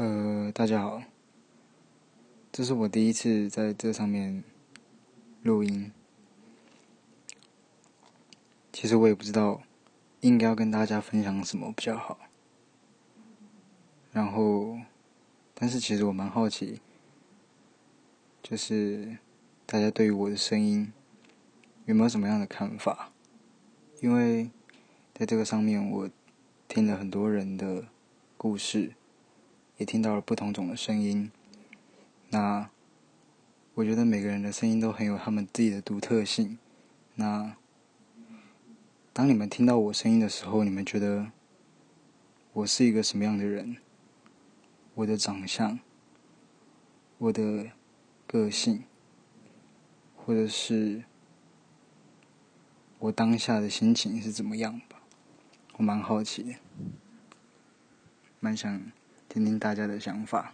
呃，大家好，这是我第一次在这上面录音。其实我也不知道应该要跟大家分享什么比较好。然后，但是其实我蛮好奇，就是大家对于我的声音有没有什么样的看法？因为在这个上面，我听了很多人的故事。也听到了不同种的声音，那我觉得每个人的声音都很有他们自己的独特性。那当你们听到我声音的时候，你们觉得我是一个什么样的人？我的长相，我的个性，或者是我当下的心情是怎么样吧？我蛮好奇的，蛮想。听听大家的想法。